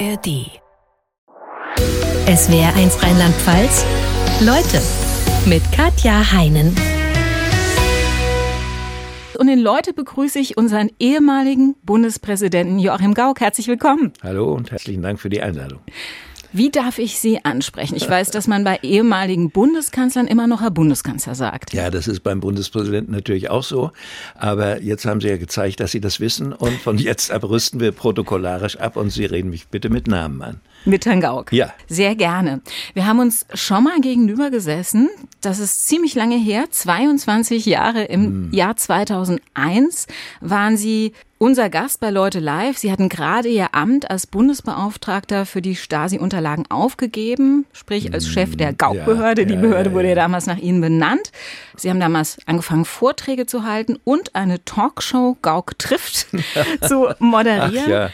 ARD. Es wäre eins Rheinland-Pfalz. Leute mit Katja Heinen. Und in Leute begrüße ich unseren ehemaligen Bundespräsidenten Joachim Gauck. Herzlich willkommen. Hallo und herzlichen Dank für die Einladung. Wie darf ich Sie ansprechen? Ich weiß, dass man bei ehemaligen Bundeskanzlern immer noch Herr Bundeskanzler sagt. Ja, das ist beim Bundespräsidenten natürlich auch so. Aber jetzt haben Sie ja gezeigt, dass Sie das wissen. Und von jetzt ab rüsten wir protokollarisch ab und Sie reden mich bitte mit Namen an. Mit Herrn Gauck? Ja. Sehr gerne. Wir haben uns schon mal gegenüber gesessen. Das ist ziemlich lange her. 22 Jahre im hm. Jahr 2001 waren Sie unser Gast bei Leute Live. Sie hatten gerade Ihr Amt als Bundesbeauftragter für die Stasi-Unterlagen aufgegeben, sprich als Chef der Gauk-Behörde. Ja, die Behörde ja, wurde ja damals nach Ihnen benannt. Sie haben damals angefangen, Vorträge zu halten und eine Talkshow Gauk trifft zu moderieren.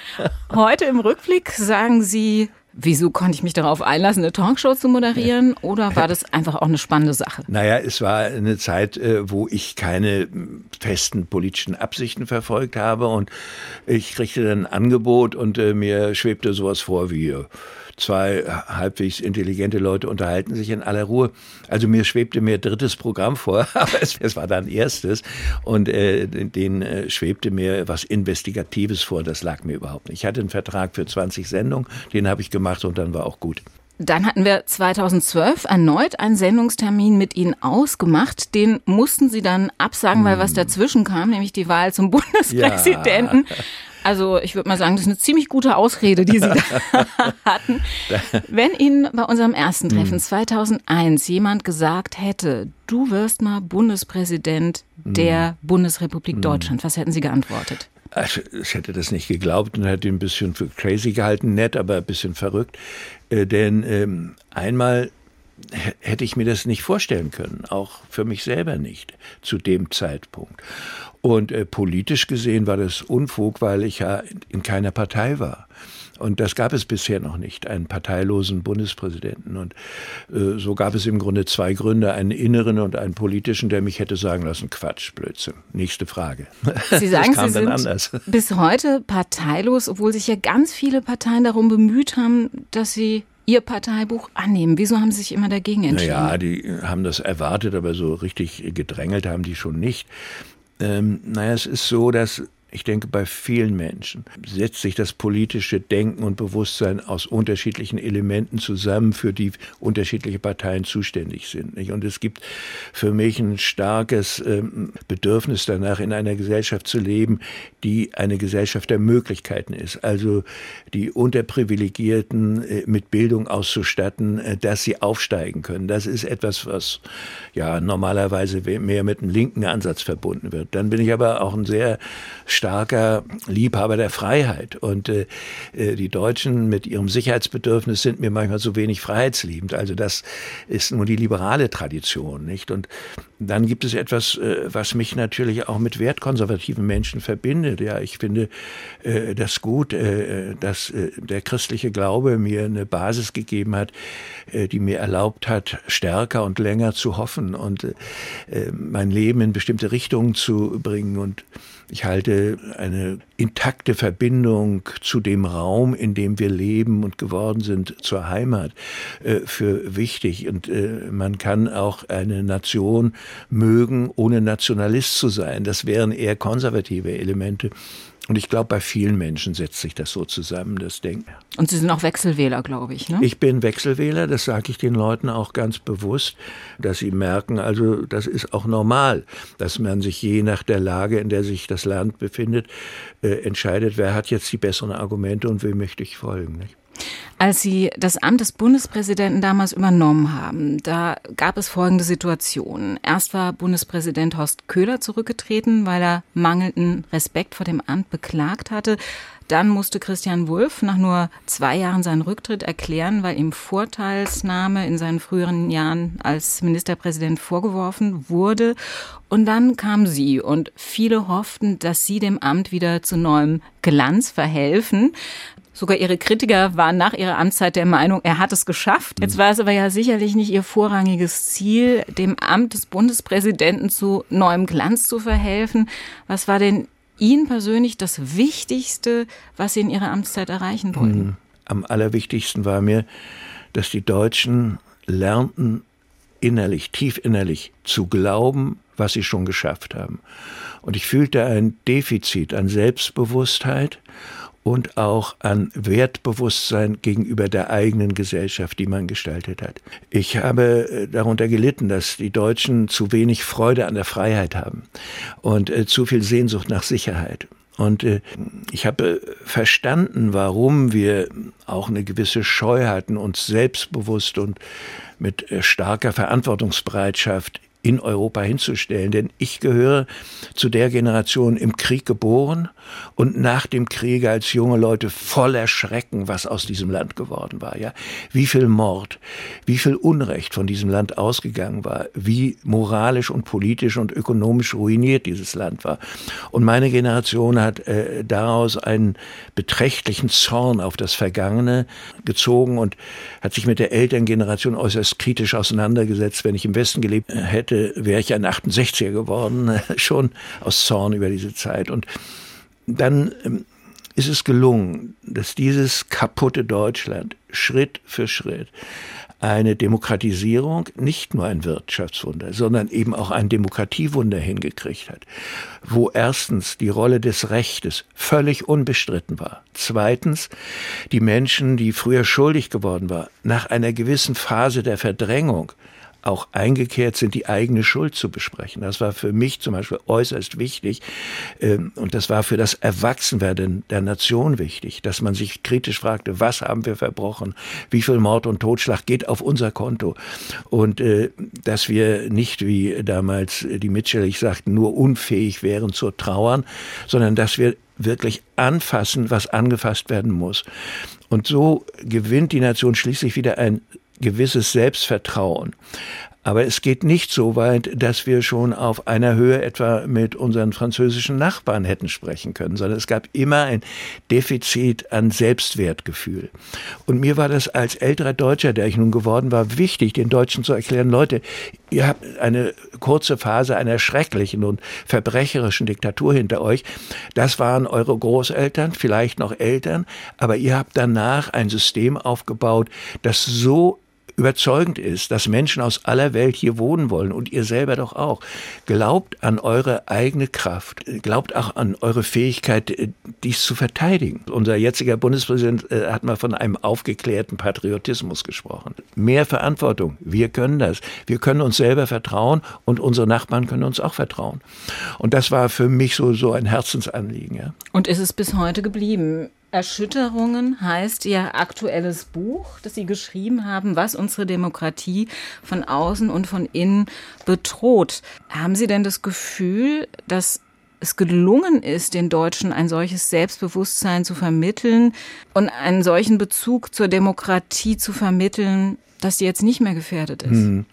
Heute im Rückblick sagen Sie, Wieso konnte ich mich darauf einlassen, eine Talkshow zu moderieren? Oder war das einfach auch eine spannende Sache? Naja, es war eine Zeit, äh, wo ich keine festen politischen Absichten verfolgt habe und ich kriegte dann ein Angebot und äh, mir schwebte sowas vor wie äh, zwei halbwegs intelligente Leute unterhalten sich in aller Ruhe. Also mir schwebte mir drittes Programm vor, aber es, es war dann erstes und äh, den äh, schwebte mir was Investigatives vor. Das lag mir überhaupt nicht. Ich hatte einen Vertrag für 20 Sendungen, den habe ich gemacht und dann war auch gut. Dann hatten wir 2012 erneut einen Sendungstermin mit Ihnen ausgemacht. Den mussten Sie dann absagen, weil was hm. dazwischen kam, nämlich die Wahl zum Bundespräsidenten. Ja. Also ich würde mal sagen, das ist eine ziemlich gute Ausrede, die Sie da hatten. Wenn Ihnen bei unserem ersten Treffen 2001 hm. jemand gesagt hätte, du wirst mal Bundespräsident der hm. Bundesrepublik hm. Deutschland, was hätten Sie geantwortet? Also, ich hätte das nicht geglaubt und hätte ihn ein bisschen für crazy gehalten, nett, aber ein bisschen verrückt. Äh, denn ähm, einmal hätte ich mir das nicht vorstellen können, auch für mich selber nicht zu dem Zeitpunkt. Und äh, politisch gesehen war das Unfug, weil ich ja in keiner Partei war. Und das gab es bisher noch nicht, einen parteilosen Bundespräsidenten. Und äh, so gab es im Grunde zwei Gründe, einen inneren und einen politischen, der mich hätte sagen lassen, Quatsch, Blödsinn. Nächste Frage. Sie sagen, Sie sind anders. bis heute parteilos, obwohl sich ja ganz viele Parteien darum bemüht haben, dass Sie Ihr Parteibuch annehmen? Wieso haben Sie sich immer dagegen entschieden? Naja, die haben das erwartet, aber so richtig gedrängelt haben die schon nicht. Ähm, naja, es ist so, dass ich denke, bei vielen Menschen setzt sich das politische Denken und Bewusstsein aus unterschiedlichen Elementen zusammen, für die unterschiedliche Parteien zuständig sind. Und es gibt für mich ein starkes ähm, Bedürfnis danach, in einer Gesellschaft zu leben, die eine Gesellschaft der Möglichkeiten ist. Also die Unterprivilegierten äh, mit Bildung auszustatten, äh, dass sie aufsteigen können. Das ist etwas, was ja normalerweise mehr mit einem linken Ansatz verbunden wird. Dann bin ich aber auch ein sehr starker Liebhaber der Freiheit. Und äh, äh, die Deutschen mit ihrem Sicherheitsbedürfnis sind mir manchmal so wenig freiheitsliebend. Also das ist nur die liberale Tradition, nicht? Und dann gibt es etwas, äh, was mich natürlich auch mit wertkonservativen Menschen verbindet. Ja, ich finde äh, das gut, äh, dass äh, der christliche Glaube mir eine Basis gegeben hat, äh, die mir erlaubt hat, stärker und länger zu hoffen und äh, mein Leben in bestimmte Richtungen zu bringen. Und ich halte eine intakte Verbindung zu dem Raum, in dem wir leben und geworden sind, zur Heimat, äh, für wichtig. Und äh, man kann auch eine Nation mögen, ohne Nationalist zu sein. Das wären eher konservative Elemente. Und ich glaube, bei vielen Menschen setzt sich das so zusammen, das Denken. Und Sie sind auch Wechselwähler, glaube ich, ne? Ich bin Wechselwähler, das sage ich den Leuten auch ganz bewusst, dass sie merken, also das ist auch normal, dass man sich je nach der Lage, in der sich das Land befindet, äh, entscheidet, wer hat jetzt die besseren Argumente und wem möchte ich folgen. Nicht? Als Sie das Amt des Bundespräsidenten damals übernommen haben, da gab es folgende Situation. Erst war Bundespräsident Horst Köhler zurückgetreten, weil er mangelnden Respekt vor dem Amt beklagt hatte. Dann musste Christian Wulff nach nur zwei Jahren seinen Rücktritt erklären, weil ihm Vorteilsnahme in seinen früheren Jahren als Ministerpräsident vorgeworfen wurde. Und dann kam sie und viele hofften, dass sie dem Amt wieder zu neuem Glanz verhelfen. Sogar ihre Kritiker waren nach ihrer Amtszeit der Meinung, er hat es geschafft. Jetzt war es aber ja sicherlich nicht ihr vorrangiges Ziel, dem Amt des Bundespräsidenten zu neuem Glanz zu verhelfen. Was war denn Ihnen persönlich das Wichtigste, was Sie in Ihrer Amtszeit erreichen wollten? am allerwichtigsten war mir, dass die Deutschen lernten, innerlich, tief innerlich zu glauben, was sie schon geschafft haben. Und ich fühlte ein Defizit an Selbstbewusstheit und auch an Wertbewusstsein gegenüber der eigenen Gesellschaft, die man gestaltet hat. Ich habe äh, darunter gelitten, dass die Deutschen zu wenig Freude an der Freiheit haben und äh, zu viel Sehnsucht nach Sicherheit. Und äh, ich habe verstanden, warum wir auch eine gewisse Scheu hatten, uns selbstbewusst und mit starker Verantwortungsbereitschaft in Europa hinzustellen. Denn ich gehöre zu der Generation im Krieg geboren und nach dem Kriege als junge Leute voller Schrecken, was aus diesem Land geworden war. Ja, wie viel Mord, wie viel Unrecht von diesem Land ausgegangen war, wie moralisch und politisch und ökonomisch ruiniert dieses Land war. Und meine Generation hat äh, daraus einen beträchtlichen Zorn auf das Vergangene gezogen und hat sich mit der Elterngeneration äußerst kritisch auseinandergesetzt. Wenn ich im Westen gelebt hätte, hätte, wäre ich ein 68er geworden, schon aus Zorn über diese Zeit. Und dann ähm, ist es gelungen, dass dieses kaputte Deutschland Schritt für Schritt eine Demokratisierung, nicht nur ein Wirtschaftswunder, sondern eben auch ein Demokratiewunder hingekriegt hat, wo erstens die Rolle des Rechtes völlig unbestritten war, zweitens die Menschen, die früher schuldig geworden waren, nach einer gewissen Phase der Verdrängung auch eingekehrt sind, die eigene Schuld zu besprechen. Das war für mich zum Beispiel äußerst wichtig ähm, und das war für das Erwachsenwerden der Nation wichtig, dass man sich kritisch fragte, was haben wir verbrochen, wie viel Mord und Totschlag geht auf unser Konto und äh, dass wir nicht, wie damals die Mitchell sagten, nur unfähig wären zu trauern, sondern dass wir wirklich anfassen, was angefasst werden muss. Und so gewinnt die Nation schließlich wieder ein gewisses Selbstvertrauen. Aber es geht nicht so weit, dass wir schon auf einer Höhe etwa mit unseren französischen Nachbarn hätten sprechen können, sondern es gab immer ein Defizit an Selbstwertgefühl. Und mir war das als älterer Deutscher, der ich nun geworden war, wichtig, den Deutschen zu erklären, Leute, ihr habt eine kurze Phase einer schrecklichen und verbrecherischen Diktatur hinter euch. Das waren eure Großeltern, vielleicht noch Eltern, aber ihr habt danach ein System aufgebaut, das so überzeugend ist, dass Menschen aus aller Welt hier wohnen wollen und ihr selber doch auch. Glaubt an eure eigene Kraft. Glaubt auch an eure Fähigkeit, äh, dies zu verteidigen. Unser jetziger Bundespräsident äh, hat mal von einem aufgeklärten Patriotismus gesprochen. Mehr Verantwortung. Wir können das. Wir können uns selber vertrauen und unsere Nachbarn können uns auch vertrauen. Und das war für mich so, so ein Herzensanliegen. Ja. Und ist es bis heute geblieben? Erschütterungen heißt Ihr aktuelles Buch, das Sie geschrieben haben, was unsere Demokratie von außen und von innen bedroht. Haben Sie denn das Gefühl, dass es gelungen ist, den Deutschen ein solches Selbstbewusstsein zu vermitteln und einen solchen Bezug zur Demokratie zu vermitteln, dass sie jetzt nicht mehr gefährdet ist? Hm.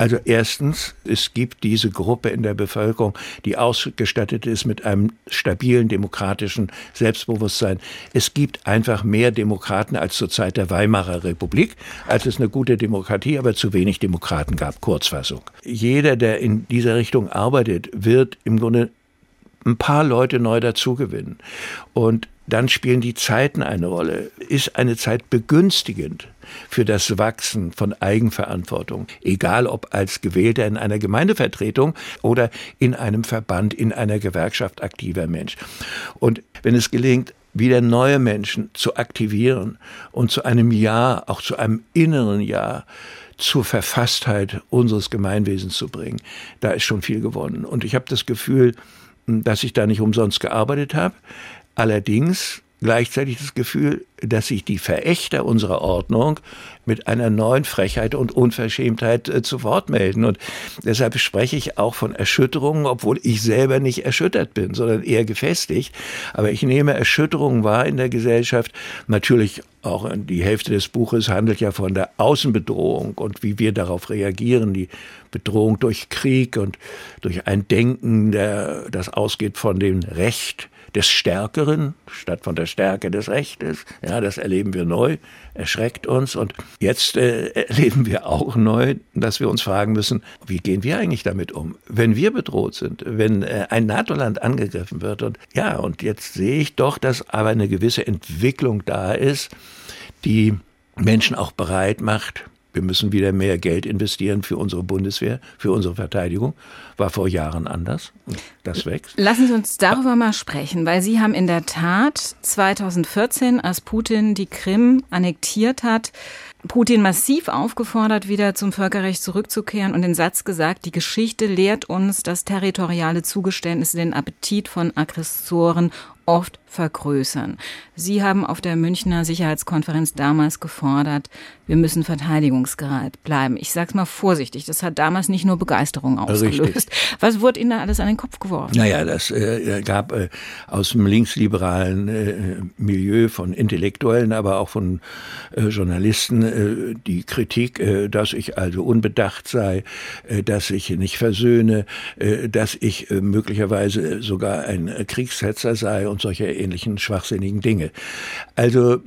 Also erstens, es gibt diese Gruppe in der Bevölkerung, die ausgestattet ist mit einem stabilen demokratischen Selbstbewusstsein. Es gibt einfach mehr Demokraten als zur Zeit der Weimarer Republik, als es eine gute Demokratie, aber zu wenig Demokraten gab. Kurzfassung. Jeder, der in dieser Richtung arbeitet, wird im Grunde ein paar Leute neu dazugewinnen. Und dann spielen die Zeiten eine Rolle. Ist eine Zeit begünstigend für das Wachsen von Eigenverantwortung, egal ob als Gewählter in einer Gemeindevertretung oder in einem Verband, in einer Gewerkschaft aktiver Mensch. Und wenn es gelingt, wieder neue Menschen zu aktivieren und zu einem Ja, auch zu einem inneren Ja, zur Verfasstheit unseres Gemeinwesens zu bringen, da ist schon viel gewonnen. Und ich habe das Gefühl, dass ich da nicht umsonst gearbeitet habe. Allerdings gleichzeitig das Gefühl, dass sich die Verächter unserer Ordnung mit einer neuen Frechheit und Unverschämtheit äh, zu Wort melden. Und deshalb spreche ich auch von Erschütterungen, obwohl ich selber nicht erschüttert bin, sondern eher gefestigt. Aber ich nehme Erschütterungen wahr in der Gesellschaft. Natürlich auch die Hälfte des Buches handelt ja von der Außenbedrohung und wie wir darauf reagieren. Die Bedrohung durch Krieg und durch ein Denken, der, das ausgeht von dem Recht des Stärkeren statt von der Stärke des Rechtes. Ja, das erleben wir neu, erschreckt uns. Und jetzt äh, erleben wir auch neu, dass wir uns fragen müssen, wie gehen wir eigentlich damit um, wenn wir bedroht sind, wenn äh, ein NATO-Land angegriffen wird. Und ja, und jetzt sehe ich doch, dass aber eine gewisse Entwicklung da ist, die Menschen auch bereit macht, wir müssen wieder mehr Geld investieren für unsere Bundeswehr, für unsere Verteidigung. War vor Jahren anders. Das wächst. Lassen Sie uns darüber mal sprechen, weil Sie haben in der Tat 2014, als Putin die Krim annektiert hat, Putin massiv aufgefordert, wieder zum Völkerrecht zurückzukehren und den Satz gesagt, die Geschichte lehrt uns, dass territoriale Zugeständnisse den Appetit von Aggressoren oft vergrößern. Sie haben auf der Münchner Sicherheitskonferenz damals gefordert, wir müssen verteidigungsbereit bleiben. Ich sage es mal vorsichtig, das hat damals nicht nur Begeisterung ausgelöst. Richtig. Was wurde Ihnen da alles an den Kopf geworfen? Naja, das äh, gab äh, aus dem linksliberalen äh, Milieu von Intellektuellen, aber auch von äh, Journalisten äh, die Kritik, äh, dass ich also unbedacht sei, dass ich nicht versöhne, dass ich möglicherweise sogar ein Kriegshetzer sei und solche ähnlichen schwachsinnigen Dinge. Also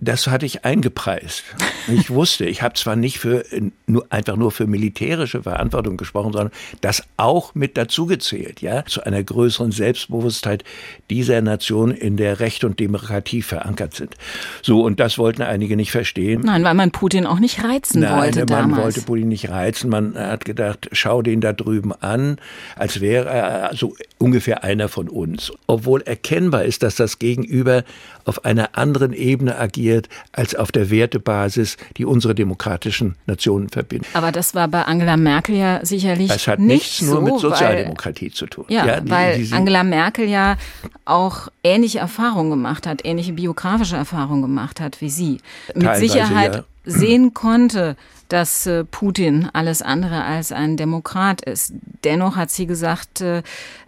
das hatte ich eingepreist. Ich wusste, ich habe zwar nicht für nur einfach nur für militärische Verantwortung gesprochen, sondern das auch mit dazugezählt, ja, zu einer größeren Selbstbewusstheit dieser Nation, in der Recht und Demokratie verankert sind. So und das wollten einige nicht verstehen. Nein, weil man Putin auch nicht reizen Nein, wollte man damals. Man wollte Putin nicht reizen. Man hat gedacht, schau den da drüben an, als wäre er so ungefähr einer von uns, obwohl erkennbar ist, dass das Gegenüber auf einer anderen Ebene agiert als auf der Wertebasis, die unsere demokratischen Nationen verbindet. Aber das war bei Angela Merkel ja sicherlich Das hat nicht nichts nur so, mit Sozialdemokratie weil, zu tun. Ja, ja die, weil die, die, Angela Merkel ja auch ähnliche Erfahrungen gemacht hat, ähnliche biografische Erfahrungen gemacht hat wie Sie. Mit Sicherheit ja. sehen konnte, dass äh, Putin alles andere als ein Demokrat ist. Dennoch hat sie gesagt, äh,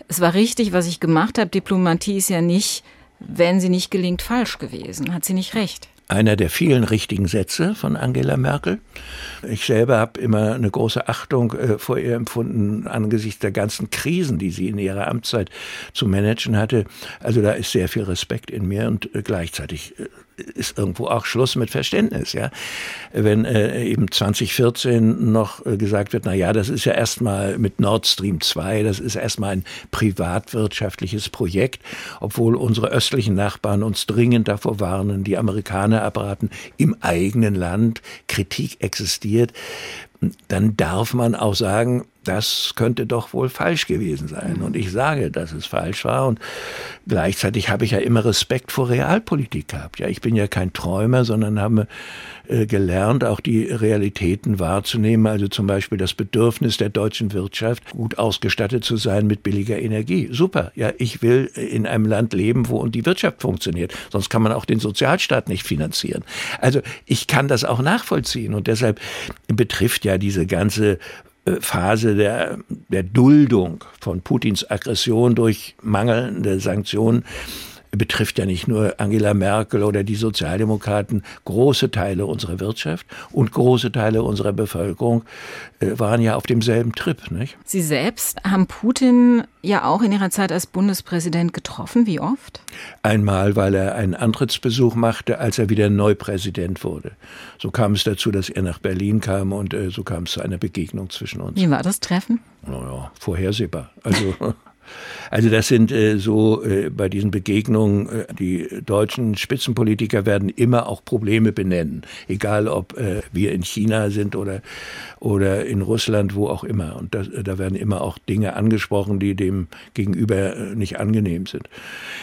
es war richtig, was ich gemacht habe. Diplomatie ist ja nicht, wenn sie nicht gelingt, falsch gewesen. Hat sie nicht recht? einer der vielen richtigen Sätze von Angela Merkel. Ich selber habe immer eine große Achtung äh, vor ihr empfunden angesichts der ganzen Krisen, die sie in ihrer Amtszeit zu managen hatte. Also da ist sehr viel Respekt in mir und äh, gleichzeitig äh, ist irgendwo auch Schluss mit Verständnis, ja. Wenn äh, eben 2014 noch äh, gesagt wird, na ja, das ist ja erstmal mit Nord Stream 2, das ist erstmal ein privatwirtschaftliches Projekt, obwohl unsere östlichen Nachbarn uns dringend davor warnen, die Amerikaner abraten, im eigenen Land Kritik existiert, dann darf man auch sagen, das könnte doch wohl falsch gewesen sein. Und ich sage, dass es falsch war. Und gleichzeitig habe ich ja immer Respekt vor Realpolitik gehabt. Ja, ich bin ja kein Träumer, sondern habe äh, gelernt, auch die Realitäten wahrzunehmen. Also zum Beispiel das Bedürfnis der deutschen Wirtschaft, gut ausgestattet zu sein mit billiger Energie. Super. Ja, ich will in einem Land leben, wo die Wirtschaft funktioniert. Sonst kann man auch den Sozialstaat nicht finanzieren. Also ich kann das auch nachvollziehen. Und deshalb betrifft ja diese ganze Phase der, der Duldung von Putins Aggression durch mangelnde Sanktionen betrifft ja nicht nur Angela Merkel oder die Sozialdemokraten. Große Teile unserer Wirtschaft und große Teile unserer Bevölkerung äh, waren ja auf demselben Trip. Nicht? Sie selbst haben Putin ja auch in Ihrer Zeit als Bundespräsident getroffen. Wie oft? Einmal, weil er einen Antrittsbesuch machte, als er wieder neu Präsident wurde. So kam es dazu, dass er nach Berlin kam und äh, so kam es zu einer Begegnung zwischen uns. Wie war das Treffen? Naja, vorhersehbar. Also Also das sind äh, so äh, bei diesen Begegnungen, äh, die deutschen Spitzenpolitiker werden immer auch Probleme benennen, egal ob äh, wir in China sind oder, oder in Russland, wo auch immer. Und das, da werden immer auch Dinge angesprochen, die dem Gegenüber äh, nicht angenehm sind.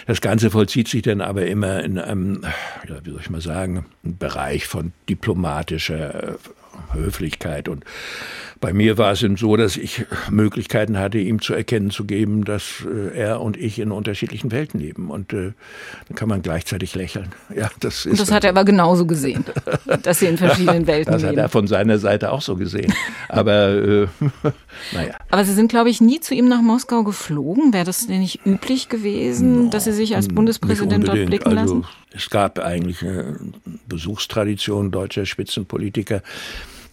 Das Ganze vollzieht sich dann aber immer in einem, ja, wie soll ich mal sagen, Bereich von diplomatischer äh, Höflichkeit. Und bei mir war es so, dass ich Möglichkeiten hatte, ihm zu erkennen zu geben, dass äh, er und ich in unterschiedlichen Welten leben. Und äh, dann kann man gleichzeitig lächeln. Ja, das ist und das hat er aber genauso gesehen, dass sie in verschiedenen Welten das leben. Das hat er von seiner Seite auch so gesehen. Aber äh, naja. Aber Sie sind, glaube ich, nie zu ihm nach Moskau geflogen. Wäre das denn nicht üblich gewesen, no, dass Sie sich als Bundespräsident dort blicken lassen? Also, es gab eigentlich eine Besuchstradition deutscher Spitzenpolitiker.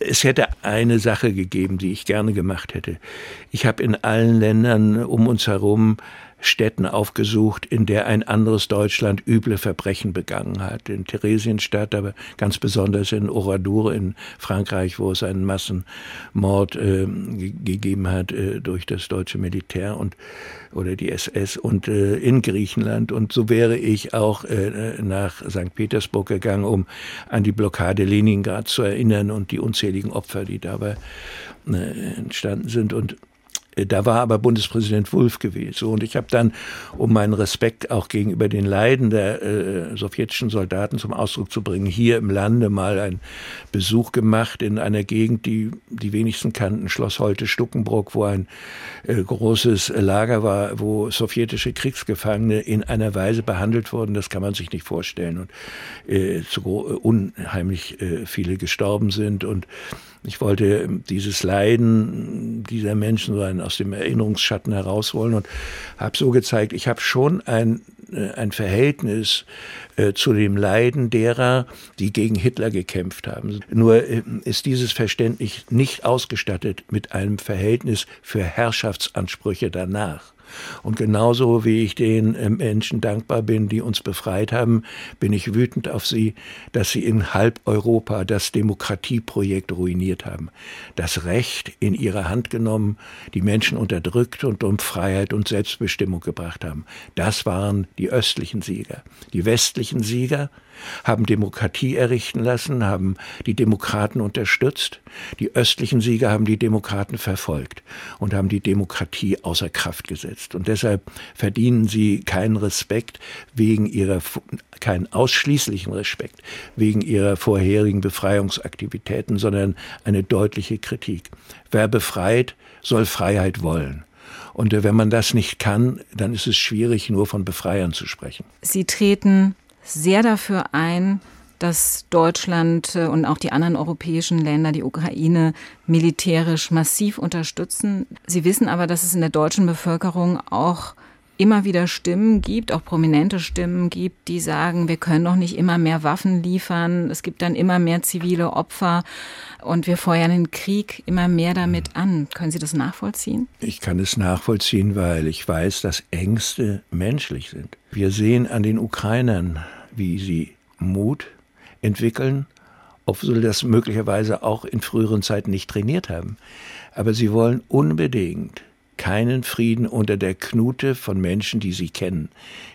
Es hätte eine Sache gegeben, die ich gerne gemacht hätte. Ich habe in allen Ländern um uns herum Städten aufgesucht, in der ein anderes Deutschland üble Verbrechen begangen hat. In Theresienstadt, aber ganz besonders in Oradour in Frankreich, wo es einen Massenmord äh, gegeben hat äh, durch das deutsche Militär und oder die SS und äh, in Griechenland. Und so wäre ich auch äh, nach St. Petersburg gegangen, um an die Blockade Leningrad zu erinnern und die unzähligen Opfer, die dabei äh, entstanden sind. Und da war aber Bundespräsident Wulff gewesen. Und ich habe dann, um meinen Respekt auch gegenüber den Leiden der äh, sowjetischen Soldaten zum Ausdruck zu bringen, hier im Lande mal einen Besuch gemacht in einer Gegend, die die wenigsten kannten, Schloss Holte-Stuckenbrock, wo ein äh, großes Lager war, wo sowjetische Kriegsgefangene in einer Weise behandelt wurden, das kann man sich nicht vorstellen. Und äh, zu unheimlich äh, viele gestorben sind. Und ich wollte dieses Leiden dieser Menschen so aus dem Erinnerungsschatten herausholen und habe so gezeigt, ich habe schon ein, äh, ein Verhältnis äh, zu dem Leiden derer, die gegen Hitler gekämpft haben. Nur äh, ist dieses Verständnis nicht ausgestattet mit einem Verhältnis für Herrschaftsansprüche danach. Und genauso wie ich den äh, Menschen dankbar bin, die uns befreit haben, bin ich wütend auf sie, dass sie in halb Europa das Demokratieprojekt ruiniert haben, das Recht in ihre Hand genommen, die Menschen unterdrückt und um Freiheit und Selbstbestimmung gebracht haben. Das waren die östlichen Sieger. Die westlichen Sieger haben Demokratie errichten lassen, haben die Demokraten unterstützt. Die östlichen Sieger haben die Demokraten verfolgt und haben die Demokratie außer Kraft gesetzt. Und deshalb verdienen sie keinen Respekt wegen ihrer, keinen ausschließlichen Respekt wegen ihrer vorherigen Befreiungsaktivitäten, sondern eine deutliche Kritik. Wer befreit, soll Freiheit wollen. Und wenn man das nicht kann, dann ist es schwierig, nur von Befreiern zu sprechen. Sie treten sehr dafür ein, dass Deutschland äh, und auch die anderen europäischen Länder die Ukraine militärisch massiv unterstützen. Sie wissen aber, dass es in der deutschen Bevölkerung auch immer wieder Stimmen gibt, auch prominente Stimmen gibt, die sagen, wir können doch nicht immer mehr Waffen liefern, es gibt dann immer mehr zivile Opfer und wir feuern den Krieg immer mehr damit an. Können Sie das nachvollziehen? Ich kann es nachvollziehen, weil ich weiß, dass Ängste menschlich sind. Wir sehen an den Ukrainern, wie sie Mut entwickeln, obwohl sie das möglicherweise auch in früheren Zeiten nicht trainiert haben. Aber sie wollen unbedingt keinen Frieden unter der Knute von Menschen, die sie kennen,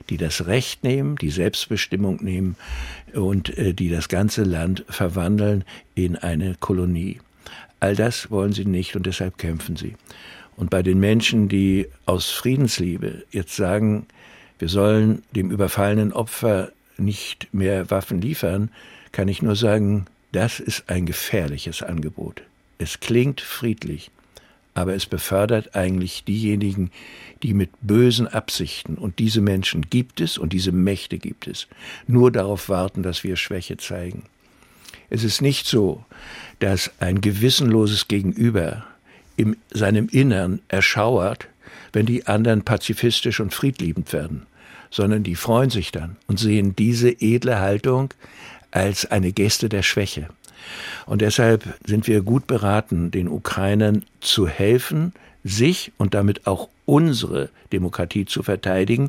die das Recht nehmen, die Selbstbestimmung nehmen und äh, die das ganze Land verwandeln in eine Kolonie. All das wollen sie nicht und deshalb kämpfen sie. Und bei den Menschen, die aus Friedensliebe jetzt sagen, wir sollen dem überfallenen Opfer nicht mehr Waffen liefern, kann ich nur sagen, das ist ein gefährliches Angebot. Es klingt friedlich, aber es befördert eigentlich diejenigen, die mit bösen Absichten, und diese Menschen gibt es und diese Mächte gibt es, nur darauf warten, dass wir Schwäche zeigen. Es ist nicht so, dass ein gewissenloses Gegenüber in seinem Innern erschauert, wenn die anderen pazifistisch und friedliebend werden sondern die freuen sich dann und sehen diese edle Haltung als eine Geste der Schwäche. Und deshalb sind wir gut beraten, den Ukrainern zu helfen, sich und damit auch unsere Demokratie zu verteidigen.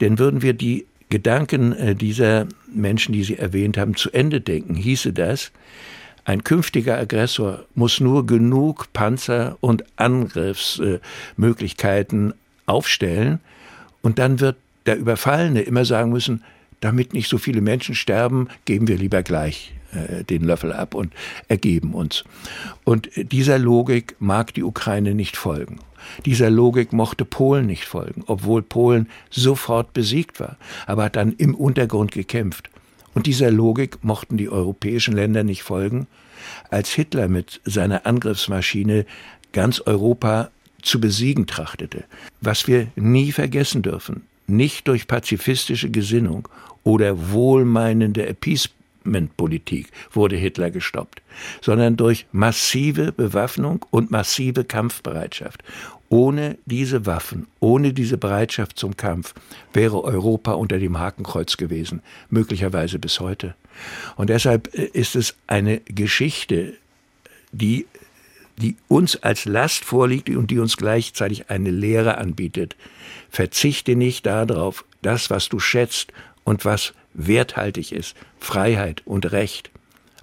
Denn würden wir die Gedanken äh, dieser Menschen, die Sie erwähnt haben, zu Ende denken, hieße das, ein künftiger Aggressor muss nur genug Panzer und Angriffsmöglichkeiten aufstellen und dann wird der Überfallene immer sagen müssen, damit nicht so viele Menschen sterben, geben wir lieber gleich äh, den Löffel ab und ergeben uns. Und dieser Logik mag die Ukraine nicht folgen. Dieser Logik mochte Polen nicht folgen, obwohl Polen sofort besiegt war, aber hat dann im Untergrund gekämpft. Und dieser Logik mochten die europäischen Länder nicht folgen, als Hitler mit seiner Angriffsmaschine ganz Europa zu besiegen trachtete. Was wir nie vergessen dürfen, nicht durch pazifistische Gesinnung oder wohlmeinende Appeasementpolitik wurde Hitler gestoppt, sondern durch massive Bewaffnung und massive Kampfbereitschaft. Ohne diese Waffen, ohne diese Bereitschaft zum Kampf wäre Europa unter dem Hakenkreuz gewesen, möglicherweise bis heute. Und deshalb äh, ist es eine Geschichte, die die uns als Last vorliegt und die uns gleichzeitig eine Lehre anbietet. Verzichte nicht darauf, das, was du schätzt und was werthaltig ist, Freiheit und Recht,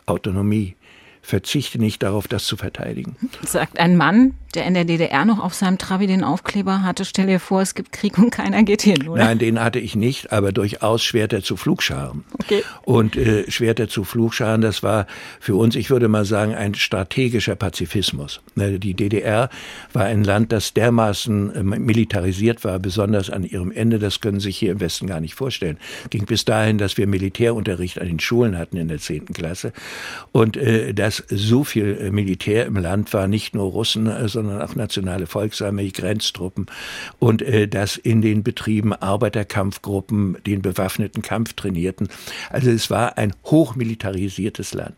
Autonomie, verzichte nicht darauf, das zu verteidigen. Sagt ein Mann, der in der DDR noch auf seinem Trabi den Aufkleber hatte, stell dir vor, es gibt Krieg und keiner geht hin, oder? Nein, den hatte ich nicht, aber durchaus Schwerter zu Flugscharen. Okay. Und äh, Schwerter zu Flugscharen, das war für uns, ich würde mal sagen, ein strategischer Pazifismus. Ne, die DDR war ein Land, das dermaßen äh, militarisiert war, besonders an ihrem Ende, das können Sie sich hier im Westen gar nicht vorstellen. Ging bis dahin, dass wir Militärunterricht an den Schulen hatten in der zehnten Klasse und äh, dass so viel äh, Militär im Land war, nicht nur Russen, äh, sondern auch nationale Volksarmee, Grenztruppen und äh, dass in den Betrieben Arbeiterkampfgruppen den bewaffneten Kampf trainierten. Also es war ein hochmilitarisiertes Land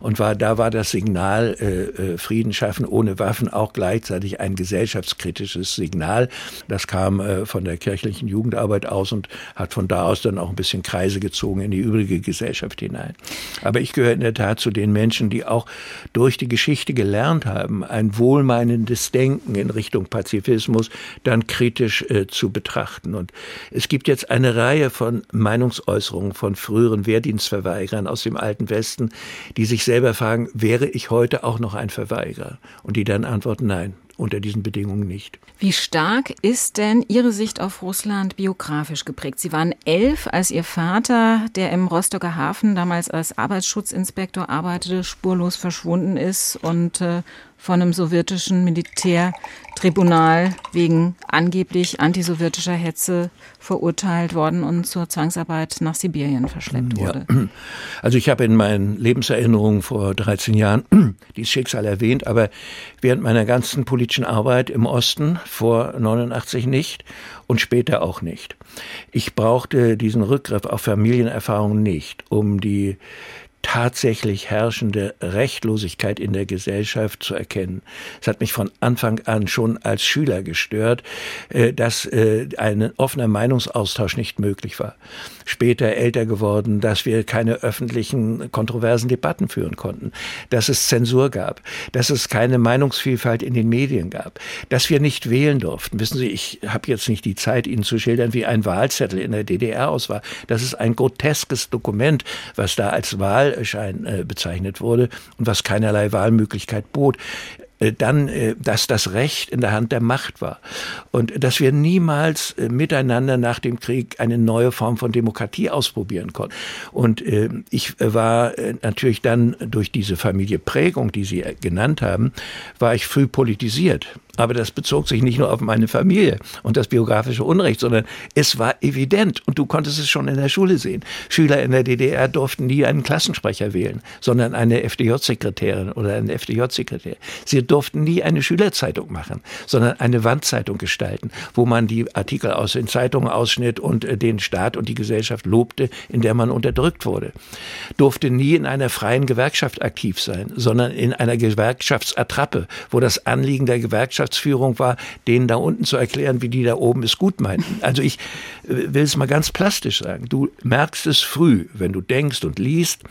und war da war das Signal äh, äh, Frieden schaffen ohne Waffen auch gleichzeitig ein gesellschaftskritisches Signal. Das kam äh, von der kirchlichen Jugendarbeit aus und hat von da aus dann auch ein bisschen Kreise gezogen in die übrige Gesellschaft hinein. Aber ich gehöre in der Tat zu den Menschen, die auch durch die Geschichte gelernt haben, ein wohlmeinendes des Denken in Richtung Pazifismus dann kritisch äh, zu betrachten. Und es gibt jetzt eine Reihe von Meinungsäußerungen von früheren Wehrdienstverweigerern aus dem alten Westen, die sich selber fragen, wäre ich heute auch noch ein Verweigerer? Und die dann antworten, nein, unter diesen Bedingungen nicht. Wie stark ist denn Ihre Sicht auf Russland biografisch geprägt? Sie waren elf, als Ihr Vater, der im Rostocker Hafen damals als Arbeitsschutzinspektor arbeitete, spurlos verschwunden ist und äh, von einem sowjetischen Militärtribunal wegen angeblich antisowjetischer Hetze verurteilt worden und zur Zwangsarbeit nach Sibirien verschleppt wurde. Ja. Also ich habe in meinen Lebenserinnerungen vor 13 Jahren dieses Schicksal erwähnt, aber während meiner ganzen politischen Arbeit im Osten vor 89 nicht und später auch nicht. Ich brauchte diesen Rückgriff auf Familienerfahrungen nicht, um die tatsächlich herrschende Rechtlosigkeit in der Gesellschaft zu erkennen. Es hat mich von Anfang an schon als Schüler gestört, äh, dass äh, ein offener Meinungsaustausch nicht möglich war. Später älter geworden, dass wir keine öffentlichen kontroversen Debatten führen konnten, dass es Zensur gab, dass es keine Meinungsvielfalt in den Medien gab, dass wir nicht wählen durften. Wissen Sie, ich habe jetzt nicht die Zeit, Ihnen zu schildern, wie ein Wahlzettel in der DDR aus war. Das ist ein groteskes Dokument, was da als Wahl Wahlschein äh, bezeichnet wurde und was keinerlei Wahlmöglichkeit bot. Äh, dann, äh, dass das Recht in der Hand der Macht war und dass wir niemals äh, miteinander nach dem Krieg eine neue Form von Demokratie ausprobieren konnten. Und ich war natürlich dann durch diese Familieprägung, die Sie genannt haben, war ich früh politisiert. Aber das bezog sich nicht nur auf meine Familie und das biografische Unrecht, sondern es war evident und du konntest es schon in der Schule sehen. Schüler in der DDR durften nie einen Klassensprecher wählen, sondern eine FDJ-Sekretärin oder einen FDJ-Sekretär. Sie durften nie eine Schülerzeitung machen, sondern eine Wandzeitung gestalten, wo man die Artikel aus den Zeitungen ausschnitt und äh, den Staat und die Gesellschaft lobte, in der man unterdrückt wurde. Durfte nie in einer freien Gewerkschaft aktiv sein, sondern in einer Gewerkschaftsattrappe, wo das Anliegen der Gewerkschaftsführung war, denen da unten zu erklären, wie die da oben es gut meinten. Also ich äh, will es mal ganz plastisch sagen. Du merkst es früh, wenn du denkst und liest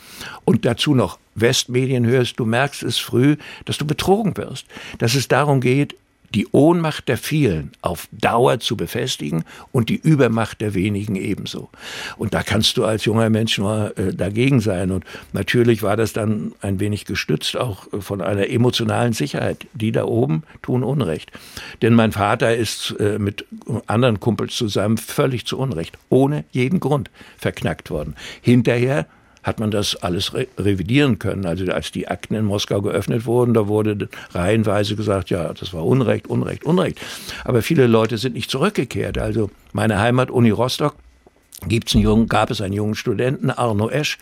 und dazu noch Westmedien hörst, du merkst es früh, dass du betrogen wirst, dass es darum geht, die Ohnmacht der vielen auf Dauer zu befestigen und die Übermacht der wenigen ebenso. Und da kannst du als junger Mensch nur äh, dagegen sein. Und natürlich war das dann ein wenig gestützt auch von einer emotionalen Sicherheit. Die da oben tun Unrecht. Denn mein Vater ist äh, mit anderen Kumpels zusammen völlig zu Unrecht, ohne jeden Grund verknackt worden. Hinterher hat man das alles re revidieren können. Also als die Akten in Moskau geöffnet wurden, da wurde reihenweise gesagt, ja, das war Unrecht, Unrecht, Unrecht. Aber viele Leute sind nicht zurückgekehrt. Also meine Heimat, Uni Rostock, gibt's einen jungen, gab es einen jungen Studenten, Arno Esch,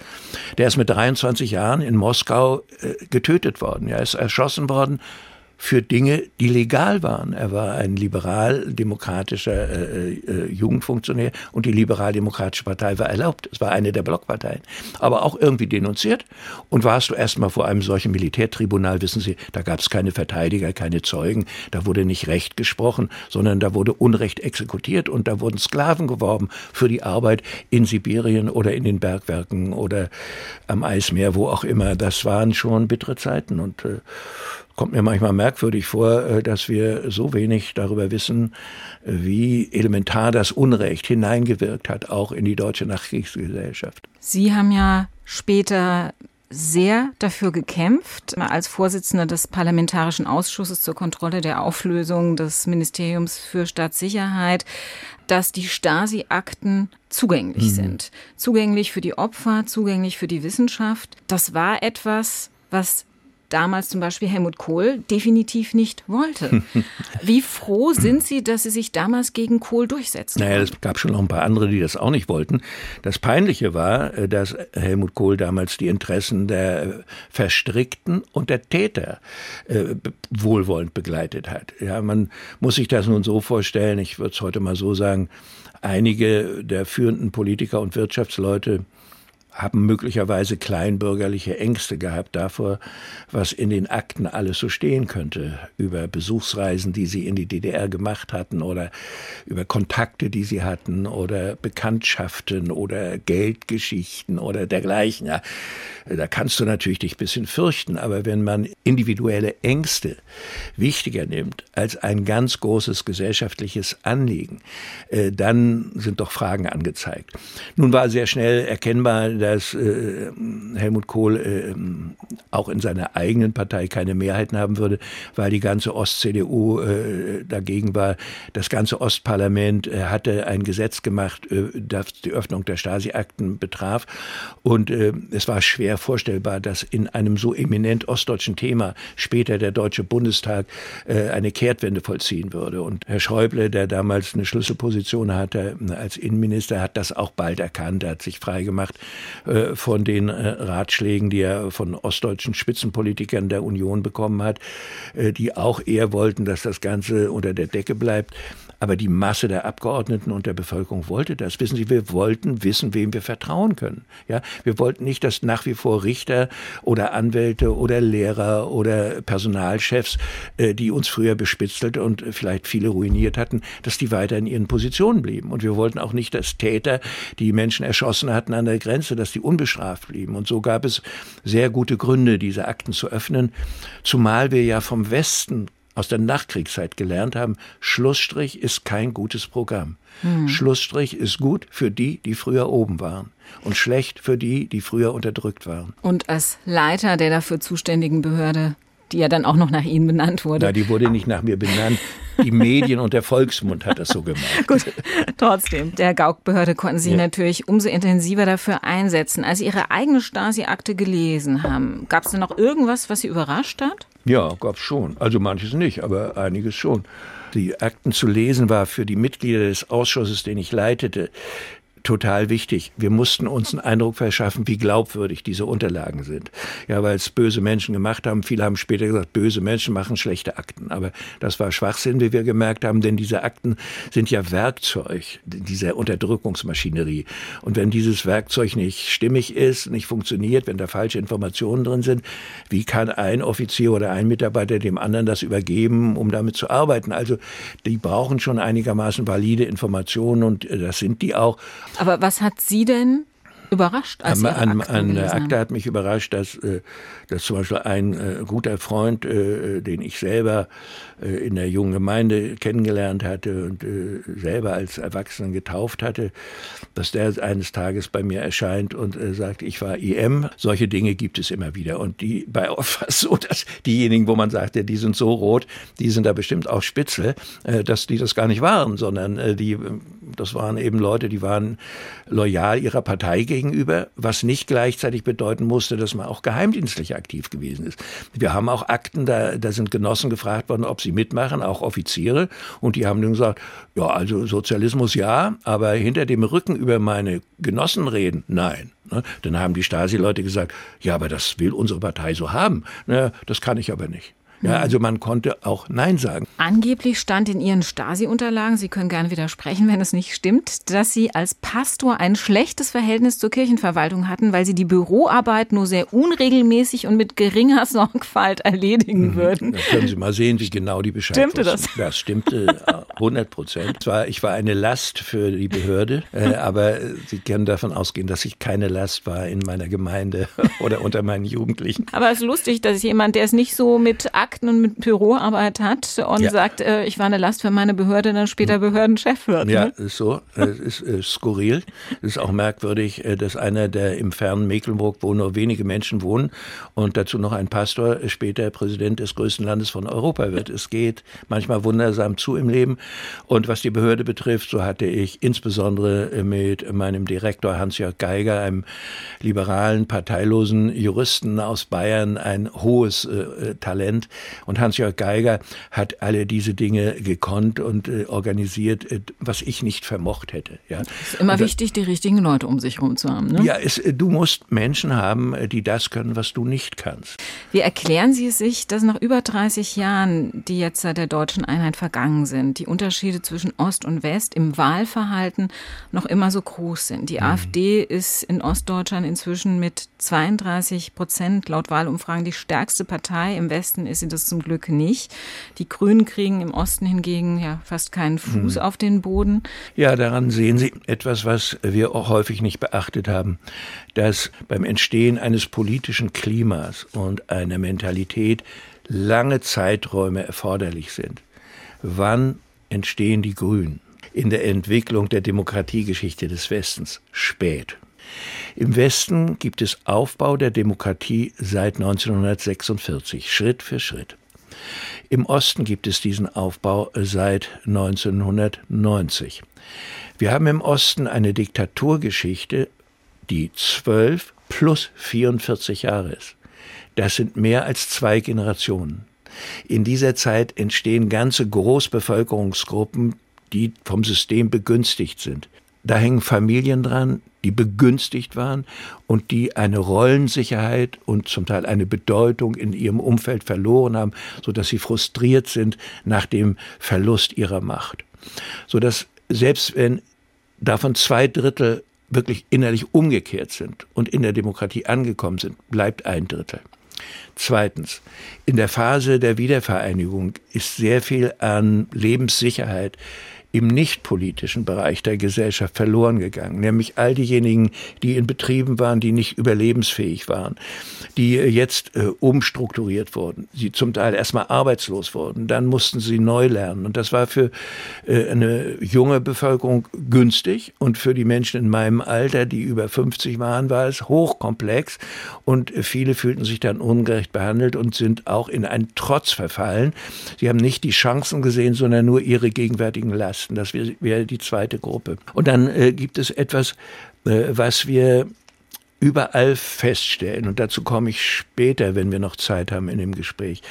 der ist mit 23 Jahren in Moskau äh, getötet worden. Er ist erschossen worden für Dinge, die legal waren. Er war ein liberal-demokratischer äh, äh, Jugendfunktionär und die liberal-demokratische Partei war erlaubt. Es war eine der Blockparteien. Aber auch irgendwie denunziert. Und warst du erstmal vor einem solchen Militärtribunal, wissen Sie, da gab es keine Verteidiger, keine Zeugen, da wurde nicht Recht gesprochen, sondern da wurde Unrecht exekutiert und da wurden Sklaven geworben für die Arbeit in Sibirien oder in den Bergwerken oder am Eismeer, wo auch immer. Das waren schon bittere Zeiten und äh, kommt mir manchmal merkwürdig vor, äh, dass wir so wenig darüber wissen, äh, wie elementar das Unrecht hineingewirkt hat, auch in die deutsche Nachkriegsgesellschaft. Sie haben ja später sehr dafür gekämpft, als Vorsitzender des Parlamentarischen Ausschusses zur Kontrolle der Auflösung des Ministeriums für Staatssicherheit, dass die Stasi-Akten zugänglich mhm. sind. Zugänglich für die Opfer, zugänglich für die Wissenschaft. Das war etwas, was damals zum Beispiel Helmut Kohl definitiv nicht wollte. Wie froh sind Sie, dass Sie sich damals gegen Kohl durchsetzen? Naja, es gab schon noch ein paar andere, die das auch nicht wollten. Das Peinliche war, äh, dass Helmut Kohl damals die Interessen der Verstrickten und der Täter äh, wohlwollend begleitet hat. Ja, man muss sich das nun so vorstellen, ich würde es heute mal so sagen, einige der führenden Politiker und Wirtschaftsleute haben möglicherweise kleinbürgerliche Ängste gehabt davor, was in den Akten alles so stehen könnte, über Besuchsreisen, die sie in die DDR gemacht hatten oder über Kontakte, die sie hatten oder Bekanntschaften oder Geldgeschichten oder dergleichen. Ja, da kannst du natürlich dich ein bisschen fürchten, aber wenn man individuelle Ängste wichtiger nimmt als ein ganz großes gesellschaftliches Anliegen, äh, dann sind doch Fragen angezeigt. Nun war sehr schnell erkennbar, dass äh, Helmut Kohl äh, auch in seiner eigenen Partei keine Mehrheiten haben würde, weil die ganze Ost-CDU dagegen war. Das ganze Ostparlament hatte ein Gesetz gemacht, das die Öffnung der Stasi-Akten betraf. Und es war schwer vorstellbar, dass in einem so eminent ostdeutschen Thema später der Deutsche Bundestag äh, eine Kehrtwende vollziehen würde. Und Herr Schäuble, der damals eine Schlüsselposition hatte äh, als Innenminister, hat das auch bald erkannt. Er hat sich freigemacht äh, von den äh, Ratschlägen, die er von ostdeutschen Spitzenpolitikern der Union bekommen hat, äh, die auch eher wollten, dass das Ganze unter der Decke bleibt. Aber die Masse der Abgeordneten und der Bevölkerung wollte das. Wissen Sie, wir wollten wissen, wem wir vertrauen können. Ja, wir wollten nicht, dass nach wie vor Richter oder Anwälte oder Lehrer oder Personalchefs, äh, die uns früher bespitzelt und vielleicht viele ruiniert hatten, dass die weiter in ihren Positionen blieben. Und wir wollten auch nicht, dass Täter, die Menschen erschossen hatten an der Grenze, dass die unbestraft blieben. Und so gab es sehr gute Gründe, diese Akten zu öffnen, zumal wir ja vom Westen aus der Nachkriegszeit gelernt haben, Schlussstrich ist kein gutes Programm. Hm. Schlussstrich ist gut für die, die früher oben waren und schlecht für die, die früher unterdrückt waren. Und als Leiter der dafür zuständigen Behörde, die ja dann auch noch nach Ihnen benannt wurde. Na, die wurde nicht nach mir benannt. Die Medien und der Volksmund hat das so gemacht. Gut, trotzdem, der Gauk-Behörde konnten Sie ja. natürlich umso intensiver dafür einsetzen. Als Sie Ihre eigene Stasi-Akte gelesen haben, gab es denn noch irgendwas, was Sie überrascht hat? Ja, gab es schon. Also manches nicht, aber einiges schon. Die Akten zu lesen war für die Mitglieder des Ausschusses, den ich leitete, total wichtig. Wir mussten uns einen Eindruck verschaffen, wie glaubwürdig diese Unterlagen sind. Ja, weil es böse Menschen gemacht haben. Viele haben später gesagt, böse Menschen machen schlechte Akten. Aber das war Schwachsinn, wie wir gemerkt haben, denn diese Akten sind ja Werkzeug dieser Unterdrückungsmaschinerie. Und wenn dieses Werkzeug nicht stimmig ist, nicht funktioniert, wenn da falsche Informationen drin sind, wie kann ein Offizier oder ein Mitarbeiter dem anderen das übergeben, um damit zu arbeiten? Also die brauchen schon einigermaßen valide Informationen und äh, das sind die auch. Aber was hat Sie denn überrascht? Als an, an, an der Akte hat mich überrascht, dass, äh, dass zum Beispiel ein äh, guter Freund, äh, den ich selber in der jungen Gemeinde kennengelernt hatte und selber als Erwachsenen getauft hatte, dass der eines Tages bei mir erscheint und sagt, ich war IM. Solche Dinge gibt es immer wieder. Und die bei oft so, dass diejenigen, wo man sagte, die sind so rot, die sind da bestimmt auch spitze, dass die das gar nicht waren, sondern die, das waren eben Leute, die waren loyal ihrer Partei gegenüber gegenüber, was nicht gleichzeitig bedeuten musste, dass man auch geheimdienstlich aktiv gewesen ist. Wir haben auch Akten, da, da sind Genossen gefragt worden, ob sie mitmachen, auch Offiziere, und die haben dann gesagt, ja, also Sozialismus ja, aber hinter dem Rücken über meine Genossen reden, nein. Ne? Dann haben die Stasi-Leute gesagt, ja, aber das will unsere Partei so haben. Ne, das kann ich aber nicht. Ja, also man konnte auch Nein sagen. Angeblich stand in Ihren Stasi-Unterlagen, Sie können gerne widersprechen, wenn es nicht stimmt, dass Sie als Pastor ein schlechtes Verhältnis zur Kirchenverwaltung hatten, weil Sie die Büroarbeit nur sehr unregelmäßig und mit geringer Sorgfalt erledigen mhm. würden. Da können Sie mal sehen, wie genau die Bescheid Stimmte das? Das stimmte 100 Prozent. Ich war eine Last für die Behörde, äh, aber Sie können davon ausgehen, dass ich keine Last war in meiner Gemeinde oder unter meinen Jugendlichen. Aber es ist lustig, dass jemand, der es nicht so mit Akt Akten und mit Büroarbeit hat und ja. sagt, äh, ich war eine Last für meine Behörde, dann später Behördenchef wird. Ja, ne? ist so. Es ist äh, skurril. Es ist auch merkwürdig, äh, dass einer, der im fernen Mecklenburg, wo nur wenige Menschen wohnen und dazu noch ein Pastor, später Präsident des größten Landes von Europa wird. Es geht manchmal wundersam zu im Leben. Und was die Behörde betrifft, so hatte ich insbesondere mit meinem Direktor Hans-Jörg Geiger, einem liberalen, parteilosen Juristen aus Bayern, ein hohes äh, Talent. Und Hans-Jörg Geiger hat alle diese Dinge gekonnt und äh, organisiert, äh, was ich nicht vermocht hätte. Ja. Es ist immer das, wichtig, die richtigen Leute um sich herum zu haben. Ne? Ja, es, du musst Menschen haben, die das können, was du nicht kannst. Wie erklären Sie sich, dass nach über 30 Jahren, die jetzt seit der deutschen Einheit vergangen sind, die Unterschiede zwischen Ost und West im Wahlverhalten noch immer so groß sind? Die mhm. AfD ist in Ostdeutschland inzwischen mit 32 Prozent laut Wahlumfragen die stärkste Partei. Im Westen ist sie das zum Glück nicht. Die Grünen kriegen im Osten hingegen ja fast keinen Fuß mhm. auf den Boden. Ja, daran sehen Sie etwas, was wir auch häufig nicht beachtet haben, dass beim Entstehen eines politischen Klimas und einer Mentalität lange Zeiträume erforderlich sind. Wann entstehen die Grünen? In der Entwicklung der Demokratiegeschichte des Westens spät. Im Westen gibt es Aufbau der Demokratie seit 1946, Schritt für Schritt. Im Osten gibt es diesen Aufbau seit 1990. Wir haben im Osten eine Diktaturgeschichte, die zwölf plus 44 Jahre ist. Das sind mehr als zwei Generationen. In dieser Zeit entstehen ganze Großbevölkerungsgruppen, die vom System begünstigt sind. Da hängen Familien dran, die begünstigt waren und die eine Rollensicherheit und zum Teil eine Bedeutung in ihrem Umfeld verloren haben, so dass sie frustriert sind nach dem Verlust ihrer Macht. So dass selbst wenn davon zwei Drittel wirklich innerlich umgekehrt sind und in der Demokratie angekommen sind, bleibt ein Drittel. Zweitens, in der Phase der Wiedervereinigung ist sehr viel an Lebenssicherheit, im nichtpolitischen Bereich der Gesellschaft verloren gegangen, nämlich all diejenigen, die in Betrieben waren, die nicht überlebensfähig waren, die jetzt äh, umstrukturiert wurden, sie zum Teil erstmal arbeitslos wurden, dann mussten sie neu lernen und das war für äh, eine junge Bevölkerung günstig und für die Menschen in meinem Alter, die über 50 waren, war es hochkomplex und viele fühlten sich dann ungerecht behandelt und sind auch in einen Trotz verfallen. Sie haben nicht die Chancen gesehen, sondern nur ihre gegenwärtigen Lasten. Westen. Das wäre die zweite Gruppe. Und dann äh, gibt es etwas, äh, was wir überall feststellen. Und dazu komme ich später, wenn wir noch Zeit haben in dem Gespräch.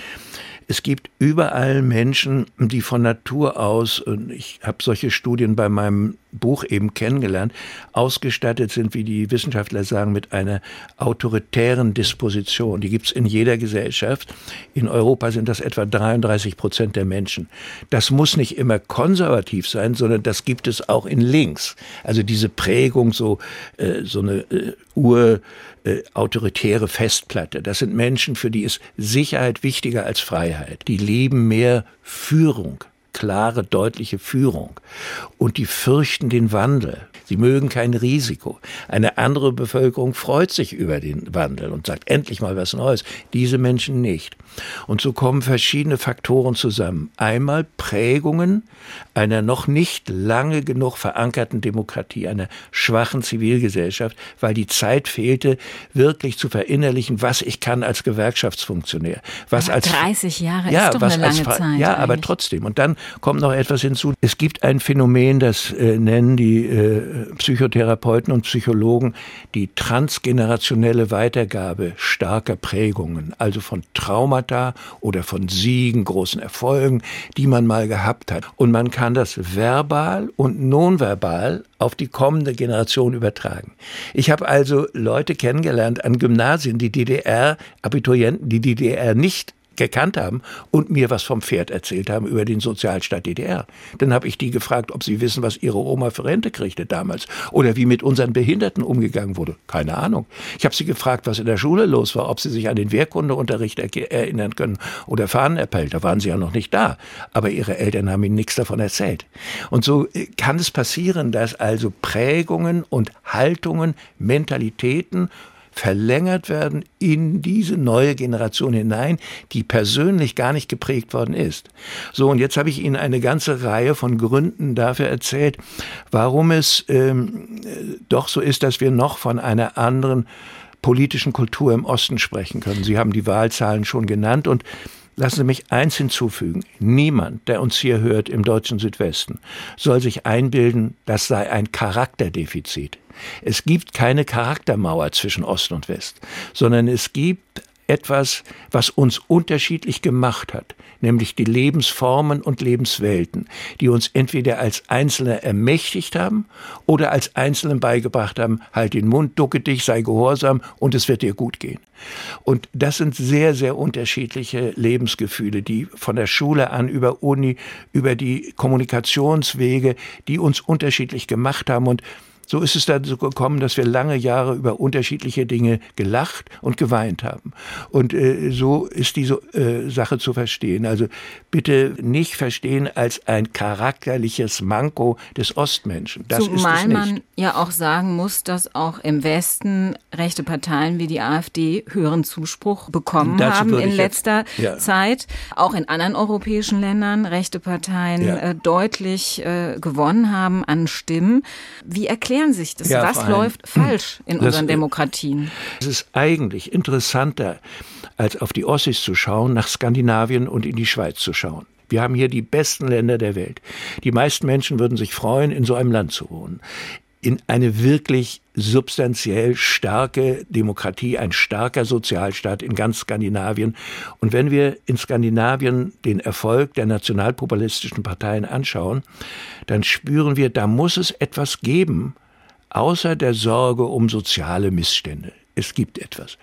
Es gibt überall Menschen, die von Natur aus, und ich habe solche Studien bei meinem Buch eben kennengelernt, ausgestattet sind, wie die Wissenschaftler sagen, mit einer autoritären Disposition. Die gibt es in jeder Gesellschaft. In Europa sind das etwa 33 Prozent der Menschen. Das muss nicht immer konservativ sein, sondern das gibt es auch in links. Also diese Prägung, so, äh, so eine äh, ur äh, autoritäre Festplatte. Das sind Menschen, für die ist Sicherheit wichtiger als Freiheit. Die lieben mehr Führung klare, deutliche Führung. Und die fürchten den Wandel. Sie mögen kein Risiko. Eine andere Bevölkerung freut sich über den Wandel und sagt endlich mal was Neues. Diese Menschen nicht. Und so kommen verschiedene Faktoren zusammen. Einmal Prägungen einer noch nicht lange genug verankerten Demokratie, einer schwachen Zivilgesellschaft, weil die Zeit fehlte, wirklich zu verinnerlichen, was ich kann als Gewerkschaftsfunktionär. Was aber als 30 Jahre ja, ist doch eine lange als, Zeit. Ja, eigentlich. aber trotzdem. Und dann kommt noch etwas hinzu. Es gibt ein Phänomen, das äh, nennen die äh, Psychotherapeuten und Psychologen die transgenerationelle Weitergabe starker Prägungen, also von Traumata oder von Siegen, großen Erfolgen, die man mal gehabt hat. Und man kann das verbal und nonverbal auf die kommende Generation übertragen. Ich habe also Leute kennengelernt an Gymnasien, die DDR-Abiturienten, die DDR nicht gekannt haben und mir was vom Pferd erzählt haben über den Sozialstaat DDR. Dann habe ich die gefragt, ob sie wissen, was ihre Oma für Rente kriegte damals oder wie mit unseren Behinderten umgegangen wurde. Keine Ahnung. Ich habe sie gefragt, was in der Schule los war, ob sie sich an den Wehrkundeunterricht erinnern können oder Fahnenappell. Da waren sie ja noch nicht da. Aber ihre Eltern haben ihnen nichts davon erzählt. Und so äh, kann es passieren, dass also Prägungen und Haltungen, Mentalitäten verlängert werden in diese neue Generation hinein, die persönlich gar nicht geprägt worden ist. So, und jetzt habe ich Ihnen eine ganze Reihe von Gründen dafür erzählt, warum es ähm, doch so ist, dass wir noch von einer anderen politischen Kultur im Osten sprechen können. Sie haben die Wahlzahlen schon genannt und Lassen Sie mich eins hinzufügen. Niemand, der uns hier hört im deutschen Südwesten, soll sich einbilden, das sei ein Charakterdefizit. Es gibt keine Charaktermauer zwischen Ost und West, sondern es gibt etwas, was uns unterschiedlich gemacht hat, nämlich die Lebensformen und Lebenswelten, die uns entweder als Einzelne ermächtigt haben oder als Einzelnen beigebracht haben, halt den Mund, ducke dich, sei gehorsam und es wird dir gut gehen. Und das sind sehr, sehr unterschiedliche Lebensgefühle, die von der Schule an über Uni, über die Kommunikationswege, die uns unterschiedlich gemacht haben und so ist es dazu gekommen, dass wir lange Jahre über unterschiedliche Dinge gelacht und geweint haben. Und äh, so ist diese äh, Sache zu verstehen. Also bitte nicht verstehen als ein charakterliches Manko des Ostmenschen. Das Zumal man ja auch sagen muss, dass auch im Westen rechte Parteien wie die AfD höheren Zuspruch bekommen haben in letzter jetzt, ja. Zeit. Auch in anderen europäischen Ländern rechte Parteien ja. äh, deutlich äh, gewonnen haben an Stimmen. Wie erklärt erklären sich das? Ja, Was läuft falsch in das, unseren Demokratien? Es ist eigentlich interessanter, als auf die Ossis zu schauen, nach Skandinavien und in die Schweiz zu schauen. Wir haben hier die besten Länder der Welt. Die meisten Menschen würden sich freuen, in so einem Land zu wohnen in eine wirklich substanziell starke Demokratie, ein starker Sozialstaat in ganz Skandinavien. Und wenn wir in Skandinavien den Erfolg der nationalpopulistischen Parteien anschauen, dann spüren wir, da muss es etwas geben, außer der Sorge um soziale Missstände es gibt etwas.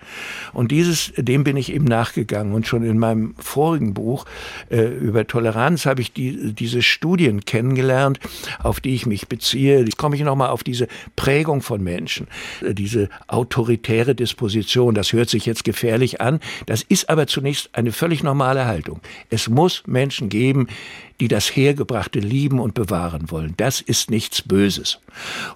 Und dieses, dem bin ich eben nachgegangen. Und schon in meinem vorigen Buch äh, über Toleranz habe ich die, diese Studien kennengelernt, auf die ich mich beziehe. Jetzt komme ich nochmal auf diese Prägung von Menschen, äh, diese autoritäre Disposition. Das hört sich jetzt gefährlich an. Das ist aber zunächst eine völlig normale Haltung. Es muss Menschen geben, die das Hergebrachte lieben und bewahren wollen. Das ist nichts Böses.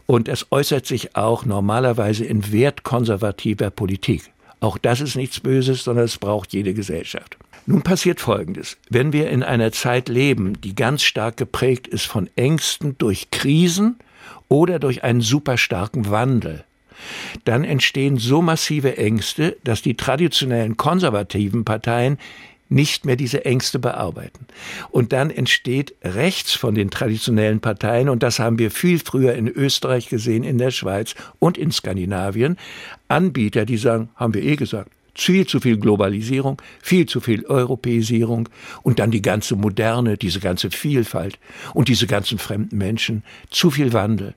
Und es äußert sich auch normalerweise in wertkonservativer Politik. Auch das ist nichts Böses, sondern es braucht jede Gesellschaft. Nun passiert Folgendes. Wenn wir in einer Zeit leben, die ganz stark geprägt ist von Ängsten durch Krisen oder durch einen super starken Wandel, dann entstehen so massive Ängste, dass die traditionellen konservativen Parteien nicht mehr diese Ängste bearbeiten. Und dann entsteht rechts von den traditionellen Parteien, und das haben wir viel früher in Österreich gesehen, in der Schweiz und in Skandinavien, Anbieter, die sagen, haben wir eh gesagt, viel zu viel Globalisierung, viel zu viel Europäisierung und dann die ganze Moderne, diese ganze Vielfalt und diese ganzen fremden Menschen, zu viel Wandel.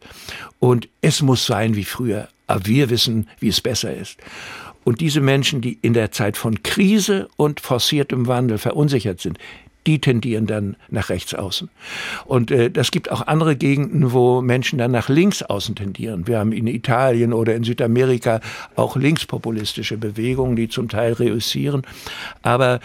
Und es muss sein wie früher, aber wir wissen, wie es besser ist. Und diese Menschen, die in der Zeit von Krise und forciertem Wandel verunsichert sind, die tendieren dann nach rechts außen. Und äh, das gibt auch andere Gegenden, wo Menschen dann nach links außen tendieren. Wir haben in Italien oder in Südamerika auch linkspopulistische Bewegungen, die zum Teil reüssieren. Aber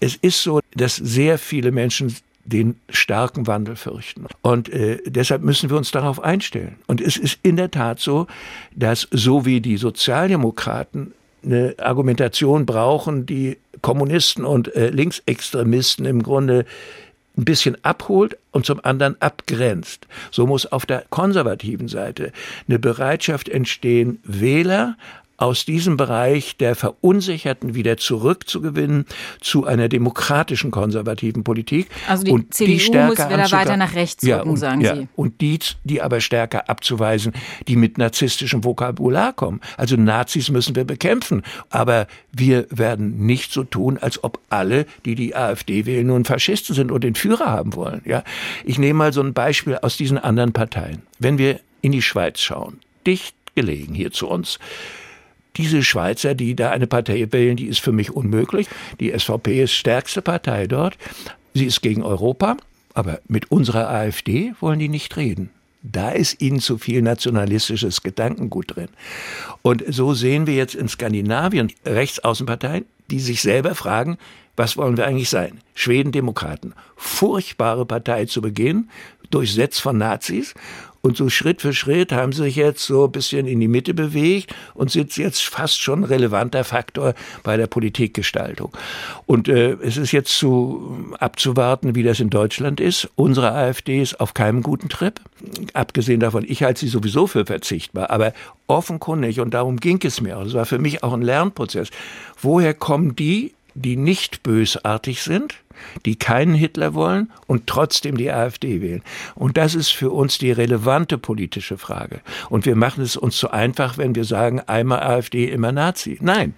es ist so, dass sehr viele Menschen den starken Wandel fürchten. Und äh, deshalb müssen wir uns darauf einstellen. Und es ist in der Tat so, dass so wie die Sozialdemokraten eine Argumentation brauchen, die Kommunisten und äh, Linksextremisten im Grunde ein bisschen abholt und zum anderen abgrenzt. So muss auf der konservativen Seite eine Bereitschaft entstehen, Wähler aus diesem Bereich der Verunsicherten wieder zurückzugewinnen zu einer demokratischen konservativen Politik. Also die und CDU die stärker muss wieder weiter nach rechts ja, rücken, und, sagen ja, Sie. Und die, die aber stärker abzuweisen, die mit narzisstischem Vokabular kommen. Also Nazis müssen wir bekämpfen. Aber wir werden nicht so tun, als ob alle, die die AfD wählen, nun Faschisten sind und den Führer haben wollen. Ja, Ich nehme mal so ein Beispiel aus diesen anderen Parteien. Wenn wir in die Schweiz schauen, dicht gelegen hier zu uns, diese Schweizer, die da eine Partei wählen, die ist für mich unmöglich. Die SVP ist stärkste Partei dort. Sie ist gegen Europa, aber mit unserer AfD wollen die nicht reden. Da ist ihnen zu viel nationalistisches Gedankengut drin. Und so sehen wir jetzt in Skandinavien Rechtsaußenparteien, die sich selber fragen, was wollen wir eigentlich sein? Schweden Demokraten. Furchtbare Partei zu Beginn, durchsetzt von Nazis Und so Schritt für Schritt haben sie sich jetzt so ein bisschen in die Mitte bewegt und sind jetzt fast schon relevanter Faktor bei der Politikgestaltung. Und äh, es ist jetzt zu abzuwarten, wie das in Deutschland ist. Unsere AfD ist auf keinem guten Trip. Abgesehen davon, ich halte sie sowieso für verzichtbar, aber offenkundig, und darum ging es mir auch, das war für mich auch ein Lernprozess. Woher kommen die, die nicht bösartig sind, die keinen Hitler wollen und trotzdem die AfD wählen. Und das ist für uns die relevante politische Frage. Und wir machen es uns zu einfach, wenn wir sagen, einmal AfD, immer Nazi. Nein.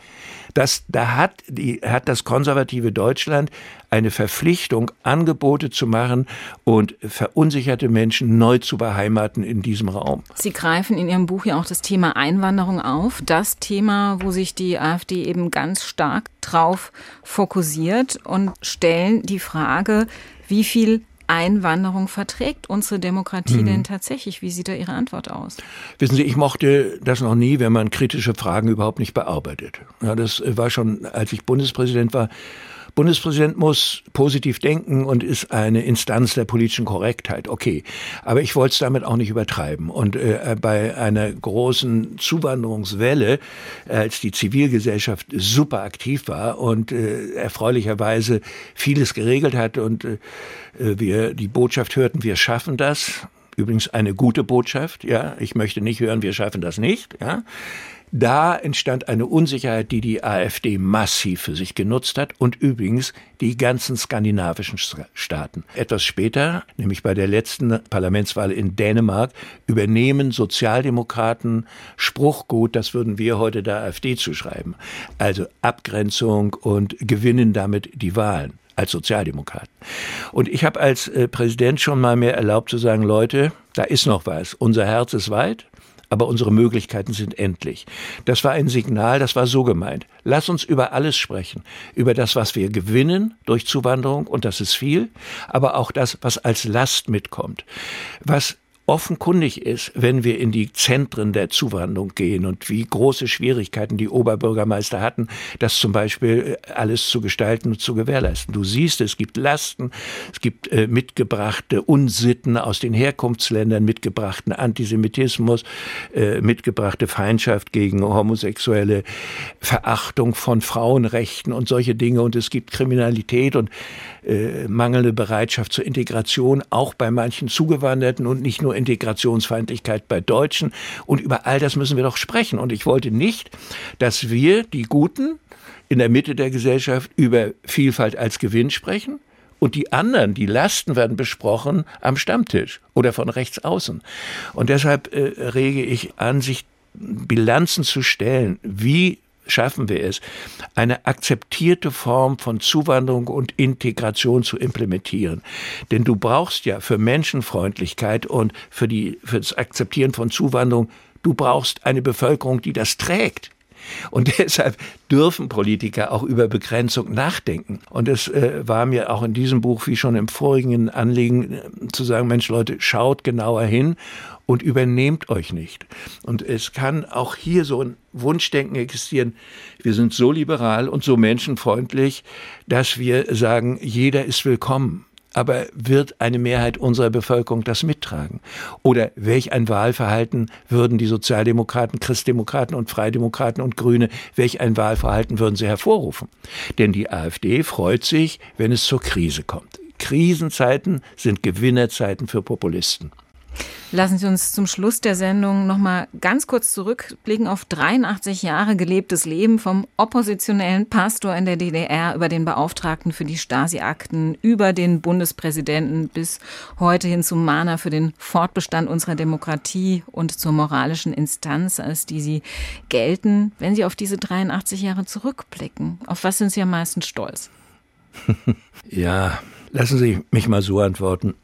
Das, da hat, die, hat das konservative Deutschland eine Verpflichtung, Angebote zu machen und verunsicherte Menschen neu zu beheimaten in diesem Raum. Sie greifen in Ihrem Buch ja auch das Thema Einwanderung auf. Das Thema, wo sich die AfD eben ganz stark drauf fokussiert und stellen die Frage, wie viel Einwanderung verträgt unsere Demokratie mhm. denn tatsächlich? Wie sieht da Ihre Antwort aus? Wissen Sie, ich mochte das noch nie, wenn man kritische Fragen überhaupt nicht bearbeitet. Ja, das war schon, als ich Bundespräsident war, Bundespräsident muss positiv denken und ist eine Instanz der politischen Korrektheit. Okay. Aber ich wollte es damit auch nicht übertreiben. Und äh, bei einer großen Zuwanderungswelle, als die Zivilgesellschaft super aktiv war und äh, erfreulicherweise vieles geregelt hat und äh, wir die Botschaft hörten, wir schaffen das. Übrigens eine gute Botschaft, ja. Ich möchte nicht hören, wir schaffen das nicht, ja. Da entstand eine Unsicherheit, die die AfD massiv für sich genutzt hat und übrigens die ganzen skandinavischen Staaten. Etwas später, nämlich bei der letzten Parlamentswahl in Dänemark, übernehmen Sozialdemokraten Spruchgut, das würden wir heute der AfD zuschreiben. Also Abgrenzung und gewinnen damit die Wahlen als Sozialdemokraten. Und ich habe als äh, Präsident schon mal mehr erlaubt zu sagen, Leute, da ist noch was. Unser Herz ist weit aber unsere Möglichkeiten sind endlich. Das war ein Signal, das war so gemeint. Lass uns über alles sprechen. Über das, was wir gewinnen durch Zuwanderung, und das ist viel, aber auch das, was als Last mitkommt. Was offenkundig ist, wenn wir in die Zentren der Zuwanderung gehen und wie große Schwierigkeiten die Oberbürgermeister hatten, das zum Beispiel äh, alles zu gestalten und zu gewährleisten. Du siehst, es gibt Lasten, es gibt äh, mitgebrachte Unsitten aus den Herkunftsländern, mitgebrachten Antisemitismus, äh, mitgebrachte Feindschaft gegen Homosexuelle, Verachtung von Frauenrechten und solche Dinge und es gibt Kriminalität und äh, mangelnde Bereitschaft zur Integration, auch bei manchen Zugewanderten und nicht nur Integrationsfeindlichkeit bei Deutschen. Und über all das müssen wir doch sprechen. Und ich wollte nicht, dass wir, die Guten, in der Mitte der Gesellschaft über Vielfalt als Gewinn sprechen, und die anderen, die Lasten werden besprochen am Stammtisch oder von rechts außen. Und deshalb äh, rege ich an, sich Bilanzen zu stellen. Wie schaffen wir es, eine akzeptierte Form von Zuwanderung und Integration zu implementieren. Denn du brauchst ja für Menschenfreundlichkeit und für, die, für das Akzeptieren von Zuwanderung, du brauchst eine Bevölkerung, die das trägt. Und deshalb dürfen Politiker auch über Begrenzung nachdenken. Und es äh, war mir auch in diesem Buch, wie schon im vorigen Anliegen, äh, zu sagen, Mensch Leute, schaut genauer hin und übernehmt euch nicht. Und es kann auch hier so ein Wunschdenken existieren. Wir sind so liberal und so menschenfreundlich, dass wir sagen, jeder ist willkommen. Aber wird eine Mehrheit unserer Bevölkerung das mittragen? Oder welch ein Wahlverhalten würden die Sozialdemokraten, Christdemokraten und Freidemokraten und Grüne, welch ein Wahlverhalten würden sie hervorrufen? Denn die AfD freut sich, wenn es zur Krise kommt. Krisenzeiten sind Gewinnerzeiten für Populisten. Lassen Sie uns zum Schluss der Sendung noch mal ganz kurz zurückblicken auf 83 Jahre gelebtes Leben vom oppositionellen Pastor in der DDR über den Beauftragten für die Stasi-Akten, über den Bundespräsidenten bis heute hin zum Mahner für den Fortbestand unserer Demokratie und zur moralischen Instanz, als die Sie gelten. Wenn Sie auf diese 83 Jahre zurückblicken, auf was sind Sie am meisten stolz? Ja, lassen Sie mich mal so antworten.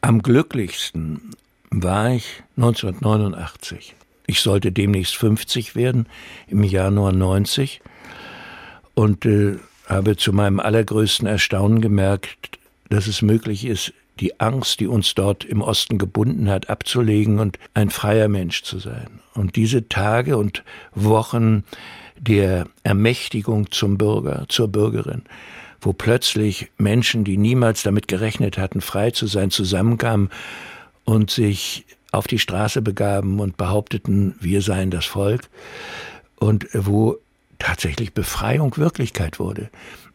Am glücklichsten war ich 1989. Ich sollte demnächst 50 werden, im Januar 90, und äh, habe zu meinem allergrößten Erstaunen gemerkt, dass es möglich ist, die Angst, die uns dort im Osten gebunden hat, abzulegen und ein freier Mensch zu sein. Und diese Tage und Wochen der Ermächtigung zum Bürger, zur Bürgerin, wo plötzlich Menschen, die niemals damit gerechnet hatten, frei zu sein, zusammenkamen und sich auf die Straße begaben und behaupteten, wir seien das Volk und wo tatsächlich Befreiung Wirklichkeit wurde.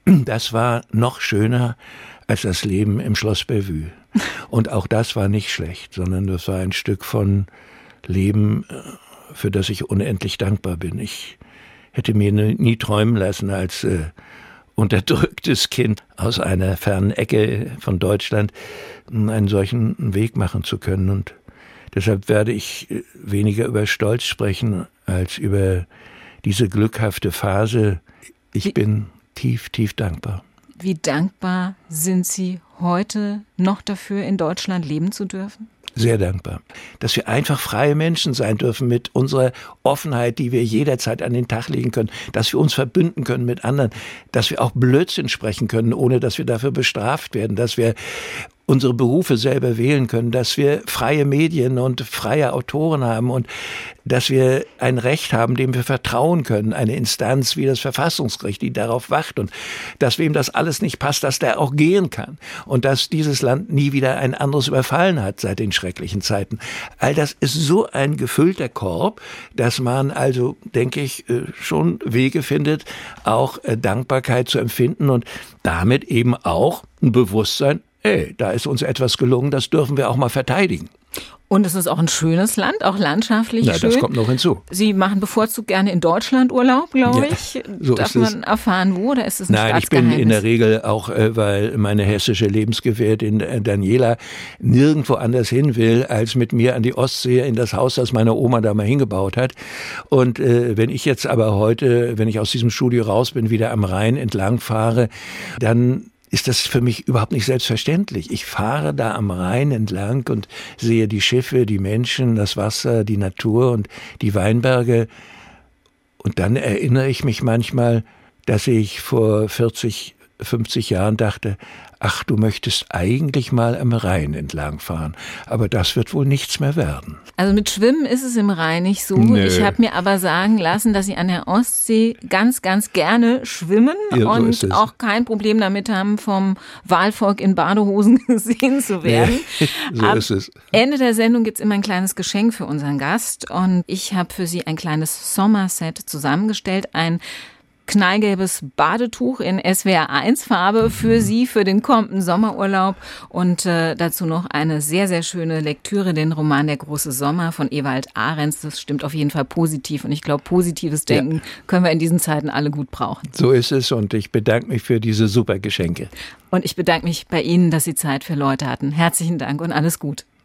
Das war noch schöner als das Leben im Schloss Bellevue. Und auch das war nicht schlecht, sondern das war ein Stück von Leben, äh, für das ich unendlich dankbar bin. Ich hätte mir nie träumen lassen, als äh, unterdrücktes Kind aus einer fernen Ecke von Deutschland einen solchen Weg machen zu können. Und deshalb werde ich äh, weniger über Stolz sprechen als über diese glückhafte Phase. Ich Wie, bin tief, tief dankbar. Wie dankbar sind Sie heute noch dafür, in Deutschland leben zu dürfen? Sehr dankbar, dass wir einfach freie Menschen sein dürfen mit unserer Offenheit, die wir jederzeit an den Tag legen können, dass wir uns verbünden können mit anderen, dass wir auch Blödsinn sprechen können, ohne dass wir dafür bestraft werden, dass wir unsere Berufe selber wählen können, dass wir freie Medien und freie Autoren haben und dass wir ein Recht haben, dem wir vertrauen können, eine Instanz wie das Verfassungsgericht, die darauf wacht und dass wem das alles nicht passt, dass der auch gehen kann und dass dieses Land nie wieder ein anderes überfallen hat seit den schrecklichen Zeiten. All das ist so ein gefüllter Korb, dass man also, denke ich, äh, schon Wege findet, auch äh, Dankbarkeit zu empfinden und damit eben auch ein Bewusstsein ey, da ist uns etwas gelungen, das dürfen wir auch mal verteidigen. Und es ist auch ein schönes Land, auch landschaftlich ja, schön. Das kommt noch hinzu. Sie machen bevorzugt gerne in Deutschland Urlaub, glaube ich. Ja, so Darf man erfahren, wo oder ist es ein Nein, ich bin in der Regel auch, äh, weil meine hessische Lebensgefährtin äh, Daniela nirgendwo anders hin will, als mit mir an die Ostsee in das Haus, das meine Oma da mal hingebaut hat. Und äh, wenn ich jetzt aber heute, wenn ich aus diesem Studio raus bin, wieder am Rhein entlang fahre, dann ist das für mich überhaupt nicht selbstverständlich. Ich fahre da am Rhein entlang und sehe die Schiffe, die Menschen, das Wasser, die Natur und die Weinberge. Und dann erinnere ich mich manchmal, dass ich vor 40, 50 Jahren dachte, ach, du möchtest eigentlich mal am Rhein entlang fahren, aber das wird wohl nichts mehr werden. Also mit Schwimmen ist es im Rhein nicht so. Nö. Ich habe mir aber sagen lassen, dass Sie an der Ostsee ganz, ganz gerne schwimmen ja, und so auch kein Problem damit haben, vom Wahlvolk in Badehosen gesehen zu werden. Ja, so Am ist es. Ende der Sendung gibt's immer ein kleines Geschenk für unseren Gast und ich habe für Sie ein kleines Sommerset zusammengestellt, ein knallgelbes Badetuch in SWR 1 Farbe für Sie für den kommenden Sommerurlaub und äh, dazu noch eine sehr, sehr schöne Lektüre, den Roman Der große Sommer von Ewald Ahrens. Das stimmt auf jeden Fall positiv und ich glaube, positives Denken ja. können wir in diesen Zeiten alle gut brauchen. So ist es und ich bedanke mich für diese super Geschenke. Und ich bedanke mich bei Ihnen, dass Sie Zeit für Leute hatten. Herzlichen Dank und alles gut.